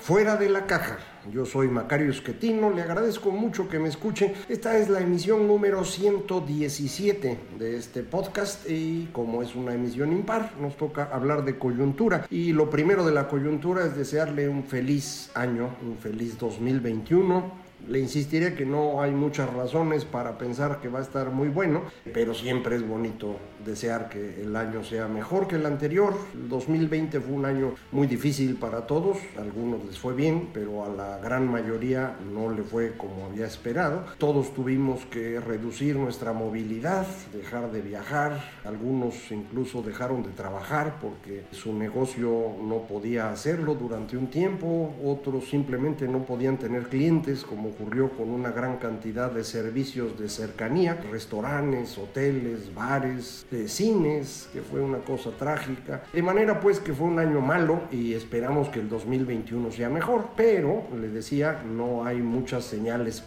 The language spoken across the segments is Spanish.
Fuera de la Caja. Yo soy Macario Esquetino, le agradezco mucho que me escuchen. Esta es la emisión número 117 de este podcast y como es una emisión impar, nos toca hablar de coyuntura. Y lo primero de la coyuntura es desearle un feliz año, un feliz 2021 le insistiré que no hay muchas razones para pensar que va a estar muy bueno, pero siempre es bonito desear que el año sea mejor que el anterior. El 2020 fue un año muy difícil para todos, a algunos les fue bien, pero a la gran mayoría no le fue como había esperado. Todos tuvimos que reducir nuestra movilidad, dejar de viajar, algunos incluso dejaron de trabajar porque su negocio no podía hacerlo durante un tiempo, otros simplemente no podían tener clientes como ocurrió con una gran cantidad de servicios de cercanía, restaurantes, hoteles, bares, de cines, que fue una cosa trágica. De manera pues que fue un año malo y esperamos que el 2021 sea mejor, pero le decía, no hay muchas señales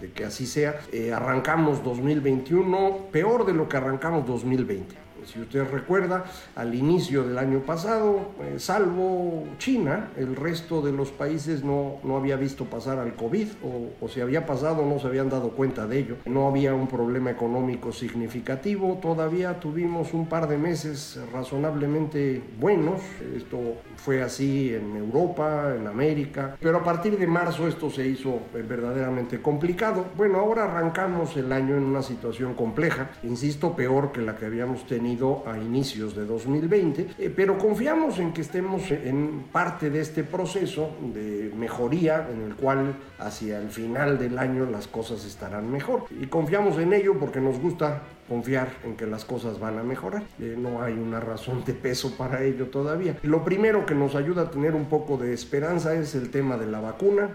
de que así sea. Eh, arrancamos 2021 peor de lo que arrancamos 2020. Si usted recuerda, al inicio del año pasado, eh, salvo China, el resto de los países no, no había visto pasar al COVID o, o si había pasado no se habían dado cuenta de ello. No había un problema económico significativo, todavía tuvimos un par de meses razonablemente buenos. Esto fue así en Europa, en América, pero a partir de marzo esto se hizo eh, verdaderamente complicado. Bueno, ahora arrancamos el año en una situación compleja, insisto, peor que la que habíamos tenido a inicios de 2020, eh, pero confiamos en que estemos en parte de este proceso de mejoría en el cual hacia el final del año las cosas estarán mejor. Y confiamos en ello porque nos gusta confiar en que las cosas van a mejorar. Eh, no hay una razón de peso para ello todavía. Lo primero que nos ayuda a tener un poco de esperanza es el tema de la vacuna.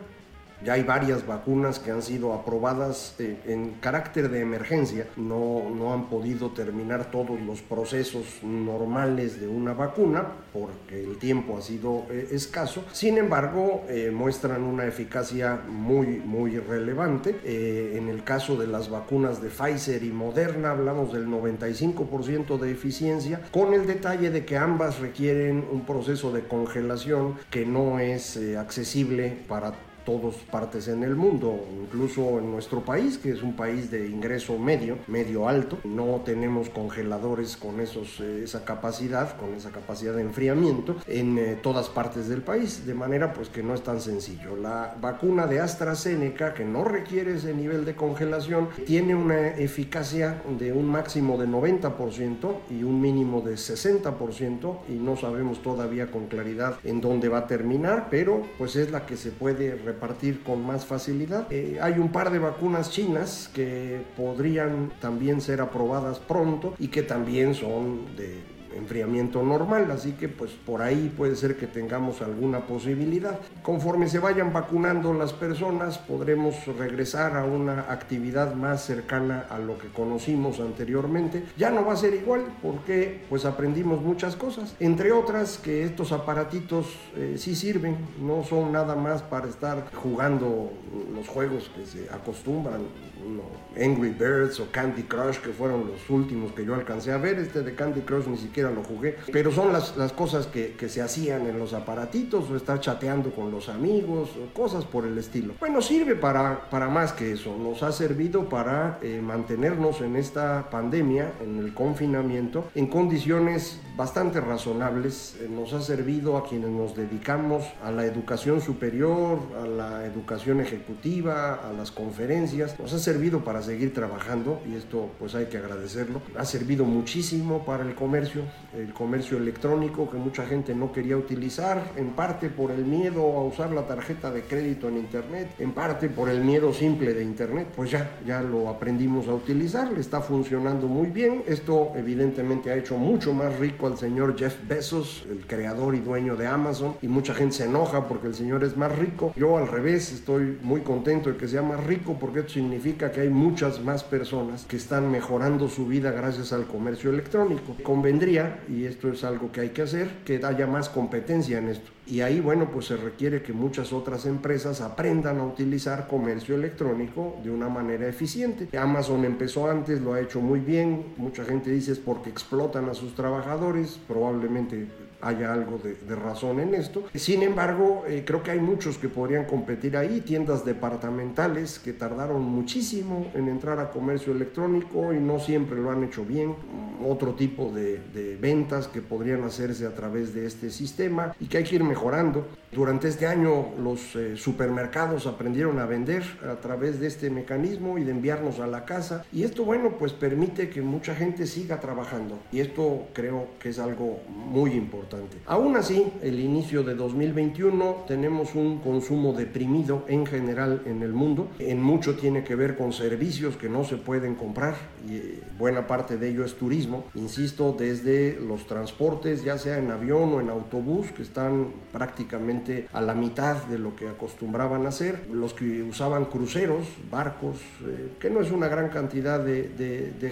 Ya hay varias vacunas que han sido aprobadas eh, en carácter de emergencia. No, no han podido terminar todos los procesos normales de una vacuna porque el tiempo ha sido eh, escaso. Sin embargo, eh, muestran una eficacia muy, muy relevante. Eh, en el caso de las vacunas de Pfizer y Moderna hablamos del 95% de eficiencia, con el detalle de que ambas requieren un proceso de congelación que no es eh, accesible para todas partes en el mundo, incluso en nuestro país, que es un país de ingreso medio, medio alto. No tenemos congeladores con esos, eh, esa capacidad, con esa capacidad de enfriamiento en eh, todas partes del país, de manera pues que no es tan sencillo. La vacuna de AstraZeneca, que no requiere ese nivel de congelación, tiene una eficacia de un máximo de 90% y un mínimo de 60% y no sabemos todavía con claridad en dónde va a terminar, pero pues es la que se puede repartir con más facilidad. Eh, hay un par de vacunas chinas que podrían también ser aprobadas pronto y que también son de enfriamiento normal, así que pues por ahí puede ser que tengamos alguna posibilidad. Conforme se vayan vacunando las personas, podremos regresar a una actividad más cercana a lo que conocimos anteriormente. Ya no va a ser igual porque pues aprendimos muchas cosas, entre otras que estos aparatitos eh, sí sirven, no son nada más para estar jugando los juegos que se acostumbran, Angry Birds o Candy Crush, que fueron los últimos que yo alcancé a ver, este de Candy Crush ni siquiera lo jugué, pero son las, las cosas que, que, se hacían en los aparatitos o estar chateando con los amigos o cosas por el estilo. Bueno, sirve para, para más que eso, nos ha servido para eh, mantenernos en esta pandemia, en el confinamiento, en condiciones bastante razonables, eh, nos ha servido a quienes nos dedicamos a la educación superior, a la educación ejecutiva, a las conferencias, nos ha servido servido para seguir trabajando y esto pues hay que agradecerlo. Ha servido muchísimo para el comercio, el comercio electrónico que mucha gente no quería utilizar, en parte por el miedo a usar la tarjeta de crédito en internet, en parte por el miedo simple de internet, pues ya, ya lo aprendimos a utilizar, le está funcionando muy bien. Esto evidentemente ha hecho mucho más rico al señor Jeff Bezos, el creador y dueño de Amazon, y mucha gente se enoja porque el señor es más rico. Yo al revés estoy muy contento de que sea más rico porque esto significa que hay muchas más personas que están mejorando su vida gracias al comercio electrónico. Convendría, y esto es algo que hay que hacer, que haya más competencia en esto. Y ahí, bueno, pues se requiere que muchas otras empresas aprendan a utilizar comercio electrónico de una manera eficiente. Amazon empezó antes, lo ha hecho muy bien. Mucha gente dice es porque explotan a sus trabajadores. Probablemente haya algo de, razón en esto. Sin embargo, eh, creo que hay muchos que podrían competir ahí, tiendas departamentales que tardaron muchísimo en entrar a comercio electrónico y no siempre lo han hecho bien, otro tipo de, de ventas que podrían hacerse a través de este sistema y que hay que ir mejorando. Durante este año los eh, supermercados aprendieron a vender a través de este mecanismo y de enviarnos a la casa y esto bueno pues permite que mucha gente siga trabajando y esto creo que es algo muy importante. Aún así, el inicio de 2021 tenemos un consumo deprimido en general en el mundo. En mucho tiene que ver con servicios que no se pueden comprar y eh, buena parte de ello es turismo. Insisto, desde los transportes, ya sea en avión o en autobús, que están prácticamente a la mitad de lo que acostumbraban a hacer. Los que usaban cruceros, barcos, eh, que no es una gran cantidad de,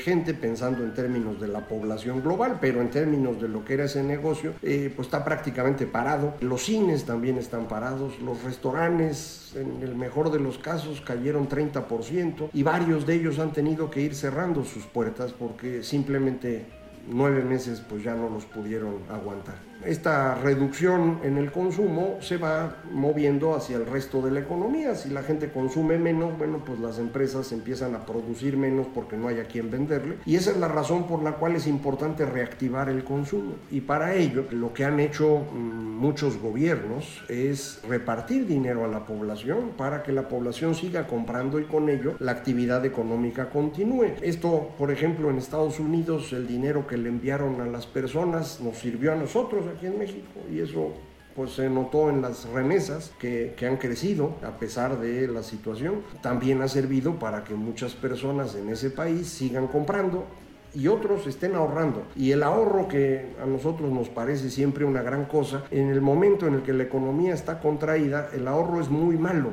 gente pensando en términos de la población global, pero en términos de lo que era ese negocio, eh, pues está prácticamente parado. Los cines también están parados, los restaurantes, en el mejor de los casos, cayeron 30% y varios de ellos han tenido que ir cerrando sus puertas porque simplemente nueve meses pues ya no los pudieron aguantar esta reducción en el consumo se va moviendo hacia el resto de la economía. Si la gente consume menos, bueno, pues las empresas empiezan a producir menos porque no hay a quien venderle. Y esa es la razón por la cual es importante reactivar el consumo. Y para ello, lo que han hecho mm, muchos gobiernos es repartir dinero a la población para que la población siga comprando y con ello la actividad económica continúe. Esto, por ejemplo, en Estados Unidos, el dinero que le enviaron a las personas nos sirvió a nosotros aquí en México y eso pues se notó en las remesas que, que, han crecido a pesar de la situación. También ha servido para que muchas personas en ese país sigan comprando y otros estén ahorrando. Y el ahorro que a nosotros nos parece siempre una gran cosa, en el momento en el que la economía está contraída, el ahorro es muy malo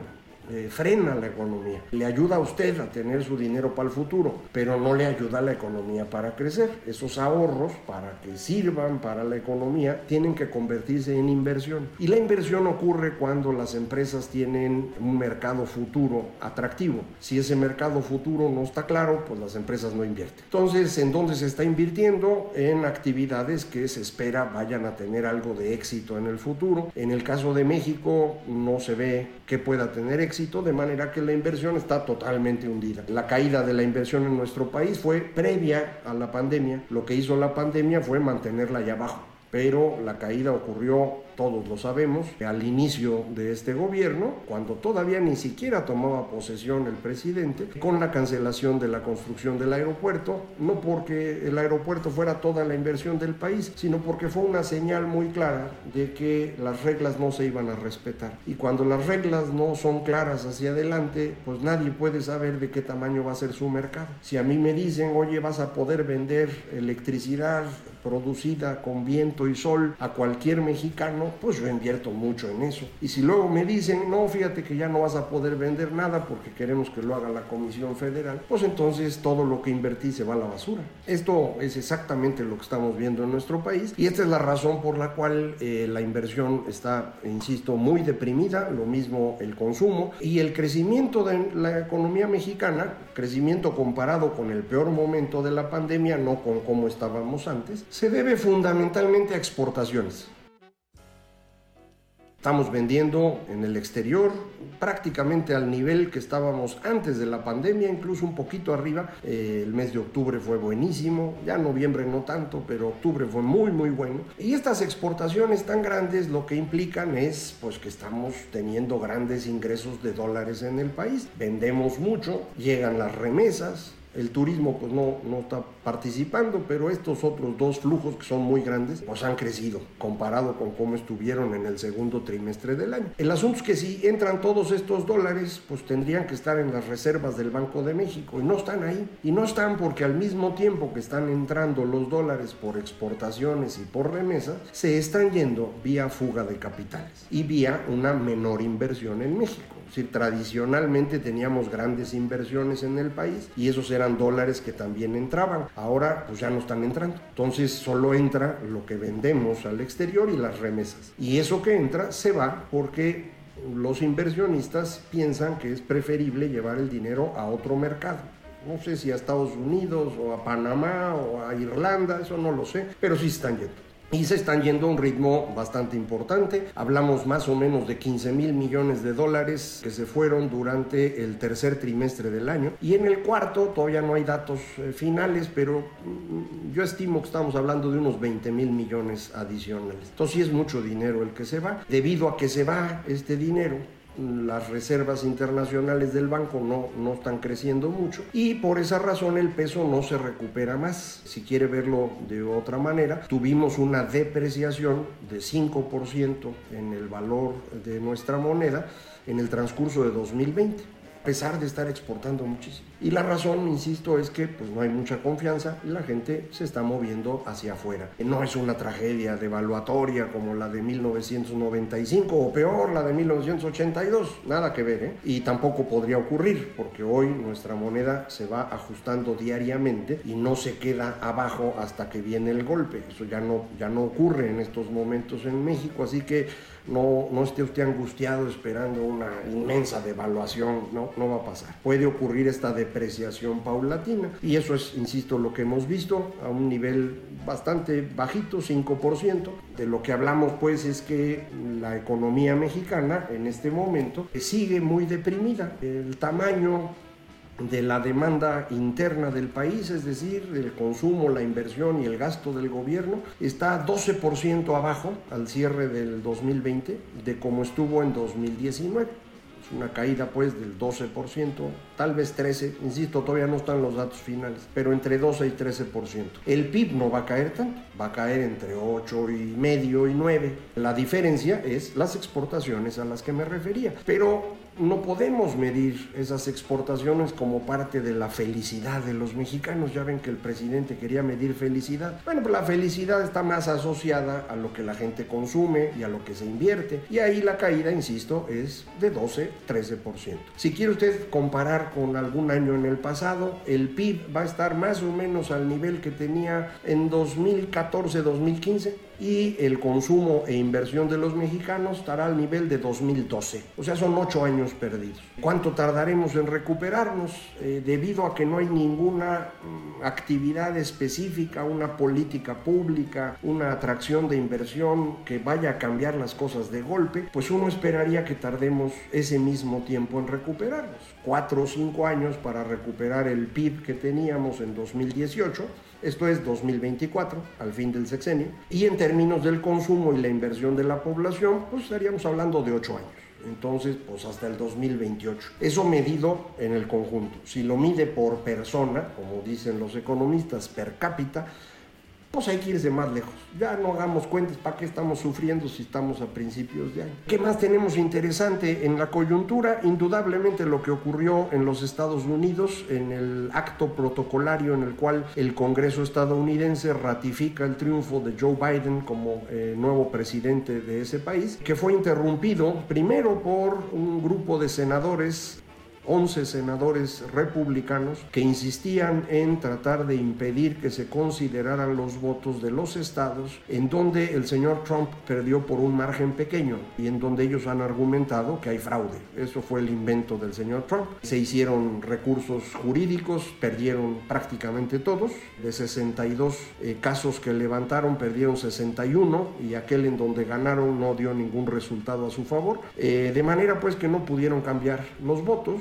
eh, frena la economía. Le ayuda a usted a tener su dinero para el futuro, pero no le ayuda a la economía para crecer. Esos ahorros, para que sirvan para la economía, tienen que convertirse en inversión. Y la inversión ocurre cuando las empresas tienen un mercado futuro atractivo. Si ese mercado futuro no está claro, pues las empresas no invierten. Entonces, ¿en dónde se está invirtiendo? En actividades que se espera vayan a tener algo de éxito en el futuro. En el caso de México, no se ve que pueda tener de manera que la inversión está totalmente hundida. La caída de la inversión en nuestro país fue previa a la pandemia. Lo que hizo la pandemia fue mantenerla allá abajo, pero la caída ocurrió todos lo sabemos, al inicio de este gobierno, cuando todavía ni siquiera tomaba posesión el presidente, con la cancelación de la construcción del aeropuerto, no porque el aeropuerto fuera toda la inversión del país, sino porque fue una señal muy clara de que las reglas no se iban a respetar. Y cuando las reglas no son claras hacia adelante, pues nadie puede saber de qué tamaño va a ser su mercado. Si a mí me dicen, oye, vas a poder vender electricidad producida con viento y sol a cualquier mexicano, pues yo invierto mucho en eso. Y si luego me dicen, no, fíjate que ya no vas a poder vender nada porque queremos que lo haga la Comisión Federal, pues entonces todo lo que invertí se va a la basura. Esto es exactamente lo que estamos viendo en nuestro país y esta es la razón por la cual eh, la inversión está, insisto, muy deprimida, lo mismo el consumo y el crecimiento de la economía mexicana, crecimiento comparado con el peor momento de la pandemia, no con cómo estábamos antes, se debe fundamentalmente a exportaciones. Estamos vendiendo en el exterior prácticamente al nivel que estábamos antes de la pandemia, incluso un poquito arriba. Eh, el mes de octubre fue buenísimo, ya noviembre no tanto, pero octubre fue muy muy bueno. Y estas exportaciones tan grandes lo que implican es pues que estamos teniendo grandes ingresos de dólares en el país. Vendemos mucho, llegan las remesas, el turismo pues no, no está participando, pero estos otros dos flujos que son muy grandes pues han crecido comparado con cómo estuvieron en el segundo trimestre del año. El asunto es que si entran todos estos dólares pues tendrían que estar en las reservas del Banco de México y no están ahí. Y no están porque al mismo tiempo que están entrando los dólares por exportaciones y por remesas, se están yendo vía fuga de capitales y vía una menor inversión en México. Es decir, tradicionalmente teníamos grandes inversiones en el país y esos eran dólares que también entraban. Ahora pues ya no están entrando. Entonces solo entra lo que vendemos al exterior y las remesas. Y eso que entra se va porque los inversionistas piensan que es preferible llevar el dinero a otro mercado. No sé si a Estados Unidos o a Panamá o a Irlanda, eso no lo sé, pero sí están yendo y se están yendo a un ritmo bastante importante. Hablamos más o menos de 15 mil millones de dólares que se fueron durante el tercer trimestre del año. Y en el cuarto todavía no hay datos eh, finales, pero mm, yo estimo que estamos hablando de unos 20 mil millones adicionales. Entonces sí es mucho dinero el que se va. Debido a que se va este dinero, las reservas internacionales del banco no, no están creciendo mucho y por esa razón el peso no se recupera más. Si quiere verlo de otra manera, tuvimos una depreciación de 5% en el valor de nuestra moneda en el transcurso de 2020 a pesar de estar exportando muchísimo. Y la razón, insisto, es que pues no hay mucha confianza y la gente se está moviendo hacia afuera. No es una tragedia devaluatoria como la de 1995 o peor, la de 1982, nada que ver, ¿eh? Y tampoco podría ocurrir porque hoy nuestra moneda se va ajustando diariamente y no se queda abajo hasta que viene el golpe. Eso ya no, ya no ocurre en estos momentos en México, así que no, no esté usted angustiado esperando una inmensa devaluación, no, no va a pasar. Puede ocurrir esta depreciación paulatina y eso es, insisto, lo que hemos visto a un nivel bastante bajito, 5%. De lo que hablamos pues es que la economía mexicana en este momento sigue muy deprimida. El tamaño de la demanda interna del país, es decir, el consumo, la inversión y el gasto del gobierno, está 12% abajo al cierre del 2020 de como estuvo en 2019 Es una caída pues del 12%, tal vez 13%, insisto, todavía no están los datos finales, pero entre 12 y 13%. El PIB no va a caer tanto, va a caer entre 8 y medio y 9. La diferencia es las exportaciones a las que me refería, pero no podemos medir esas exportaciones como parte de la felicidad de los mexicanos. Ya ven que el presidente quería medir felicidad. Bueno, pues la felicidad está más asociada a lo que la gente consume y a lo que se invierte. Y ahí la caída, insisto, es de 12, 13%. Si quiere usted comparar con algún año en el pasado, el PIB va a estar más o menos al nivel que tenía en 2014, 2015 y el consumo e inversión de los mexicanos estará al nivel de 2012. O sea, son ocho años perdidos. ¿Cuánto tardaremos en recuperarnos? Eh, debido a que no hay ninguna mm, actividad específica, una política pública, una atracción de inversión que vaya a cambiar las cosas de golpe, pues uno esperaría que tardemos ese mismo tiempo en recuperarnos. Cuatro o cinco años para recuperar el PIB que teníamos en 2018 esto es 2024, al fin del sexenio, y en términos del consumo y la inversión de la población, pues estaríamos hablando de 8 años. Entonces, pues hasta el 2028. Eso medido en el conjunto. Si lo mide por persona, como dicen los economistas, per cápita, pues hay que irse más lejos. Ya no hagamos cuentas para qué estamos sufriendo si estamos a principios de año. ¿Qué más tenemos interesante en la coyuntura? Indudablemente lo que ocurrió en los Estados Unidos en el acto protocolario en el cual el Congreso estadounidense ratifica el triunfo de Joe Biden como eh, nuevo presidente de ese país, que fue interrumpido primero por un grupo de senadores 11 senadores republicanos que insistían en tratar de impedir que se consideraran los votos de los estados en donde el señor Trump perdió por un margen pequeño y en donde ellos han argumentado que hay fraude. Eso fue el invento del señor Trump. Se hicieron recursos jurídicos, perdieron prácticamente todos. De 62 eh, casos que levantaron, perdieron 61 y aquel en donde ganaron no dio ningún resultado a su favor. Eh, de manera pues que no pudieron cambiar los votos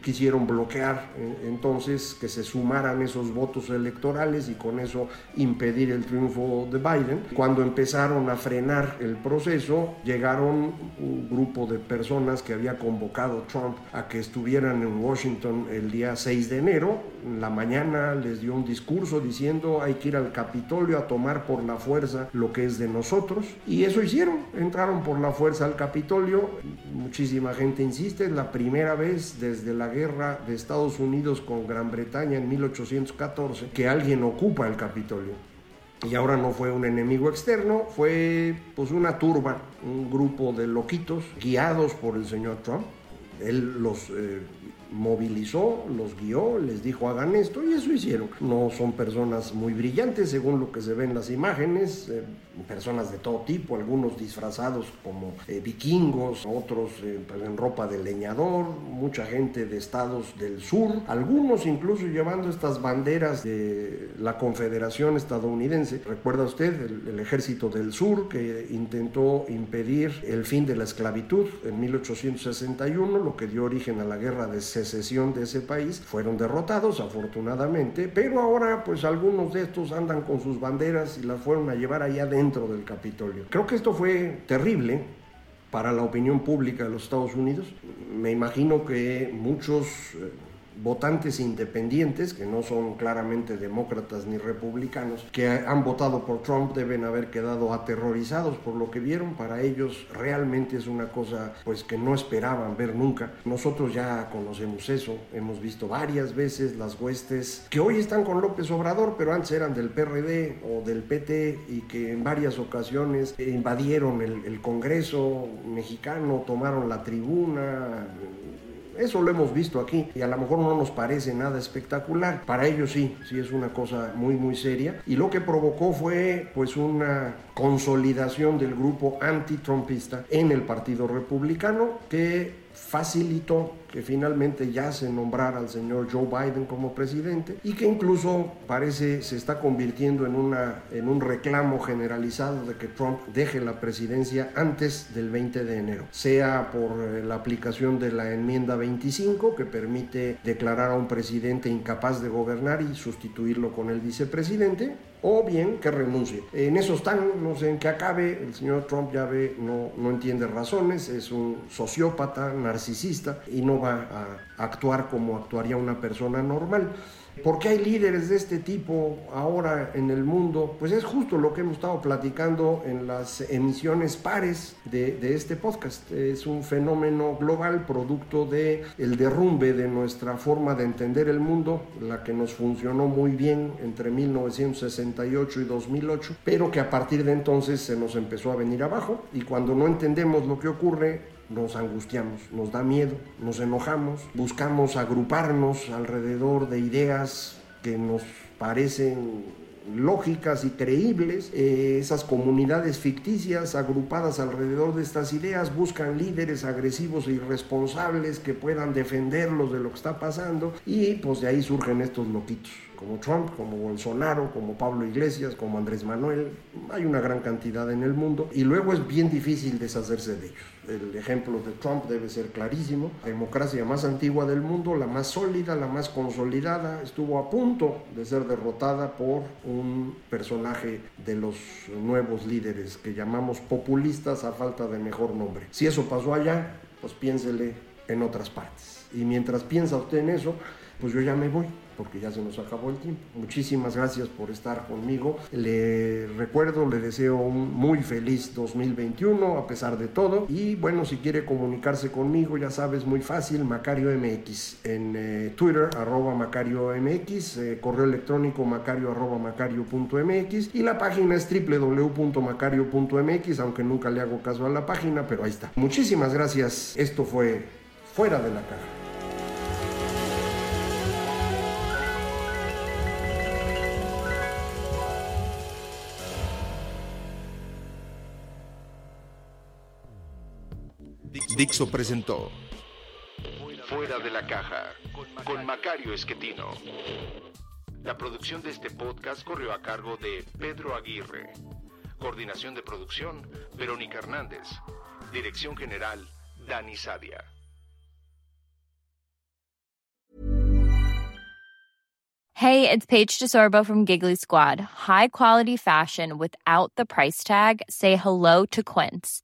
quisieron bloquear eh, entonces que se sumaran esos votos electorales y con eso impedir el triunfo de Biden. Cuando empezaron a frenar el proceso, llegaron un grupo de personas que había convocado Trump a que estuvieran en Washington el día 6 de enero. En la mañana les dio un discurso diciendo hay que ir al Capitolio a tomar por la fuerza lo que es de nosotros. Y eso hicieron, entraron por la fuerza al Capitolio. Muchísima gente insiste, es la primera vez desde la guerra de Estados Unidos con Gran Bretaña en 1814 que alguien ocupa el Capitolio. Y ahora no fue un enemigo externo, fue pues una turba, un grupo de loquitos guiados por el señor Trump. Él los eh, movilizó, los guió, les dijo hagan esto y eso hicieron. No son personas muy brillantes según lo que se ve en las imágenes, eh, personas de todo tipo, algunos disfrazados como eh, vikingos, otros eh, pues, en ropa de leñador, mucha gente de estados del sur, algunos incluso llevando estas banderas de la Confederación estadounidense. ¿Recuerda usted el, el ejército del sur que intentó impedir el fin de la esclavitud en 1861, lo que dio origen a la guerra de secesión de ese país? Fueron derrotados afortunadamente, pero ahora pues algunos de estos andan con sus banderas y las fueron a llevar allá dentro del Capitolio. Creo que esto fue terrible para la opinión pública de los Estados Unidos. Me imagino que muchos eh, votantes independientes, que no son claramente demócratas ni republicanos, que han votado por Trump deben haber quedado aterrorizados por lo que vieron. Para ellos realmente es una cosa pues que no esperaban ver nunca. Nosotros ya conocemos eso, hemos visto varias veces las huestes que hoy están con López Obrador, pero antes eran del PRD o del PT y que en varias ocasiones invadieron el, el Congreso mexicano, tomaron la tribuna, eso lo hemos visto aquí y a lo mejor no nos parece nada espectacular. Para ellos sí, sí es una cosa muy muy seria y lo que provocó fue pues una consolidación del grupo antitrumpista en el Partido Republicano que facilitó que finalmente ya se nombrara al señor Joe Biden como presidente y que incluso parece se está convirtiendo en, una, en un reclamo generalizado de que Trump deje la presidencia antes del 20 de enero, sea por eh, la aplicación de la enmienda 25 que permite declarar a un presidente incapaz de gobernar y sustituirlo con el vicepresidente, o bien que renuncie. En eso están, no sé en qué acabe, el señor Trump ya ve, no, no entiende razones, es un sociópata, narcisista y no va a actuar como actuaría una persona normal. ¿Por qué hay líderes de este tipo ahora en el mundo? Pues es justo lo que hemos estado platicando en las emisiones pares de, este podcast. Es un fenómeno global producto de el derrumbe de nuestra forma de entender el mundo, la que nos funcionó muy bien entre 1968 y 2008, pero que a partir de entonces se nos empezó a venir abajo y cuando no entendemos lo que ocurre, nos angustiamos, nos da miedo, nos enojamos, buscamos agruparnos alrededor de ideas que nos parecen lógicas y creíbles. Eh, esas comunidades ficticias agrupadas alrededor de estas ideas buscan líderes agresivos e irresponsables que puedan defenderlos de lo que está pasando y pues de ahí surgen estos loquitos como Trump, como Bolsonaro, como Pablo Iglesias, como Andrés Manuel. Hay una gran cantidad en el mundo y luego es bien difícil deshacerse de ellos. El ejemplo de Trump debe ser clarísimo. La democracia más antigua del mundo, la más sólida, la más consolidada, estuvo a punto de ser derrotada por un personaje de los nuevos líderes que llamamos populistas a falta de mejor nombre. Si eso pasó allá, pues piénsele en otras partes. Y mientras piensa usted en eso, pues yo ya me voy porque ya se nos acabó el tiempo. Muchísimas gracias por estar conmigo. Le recuerdo, le deseo un muy feliz 2021 a pesar de todo. Y bueno, si quiere comunicarse conmigo, ya sabes, muy fácil, Macario MX. En eh, Twitter, arroba Macario eh, correo electrónico macario arroba macario.mx y la página es www.macario.mx, aunque nunca le hago caso a la página, pero ahí está. Muchísimas gracias. Esto fue Fuera de la Caja. Dixo presentó Fuera de la caja con Macario Esquetino. La producción de este podcast corrió a cargo de Pedro Aguirre. Coordinación de producción, Verónica Hernández. Dirección general, Dani Sadia. Hey, it's Paige DeSorbo from Giggly Squad. High quality fashion without the price tag. Say hello to Quince.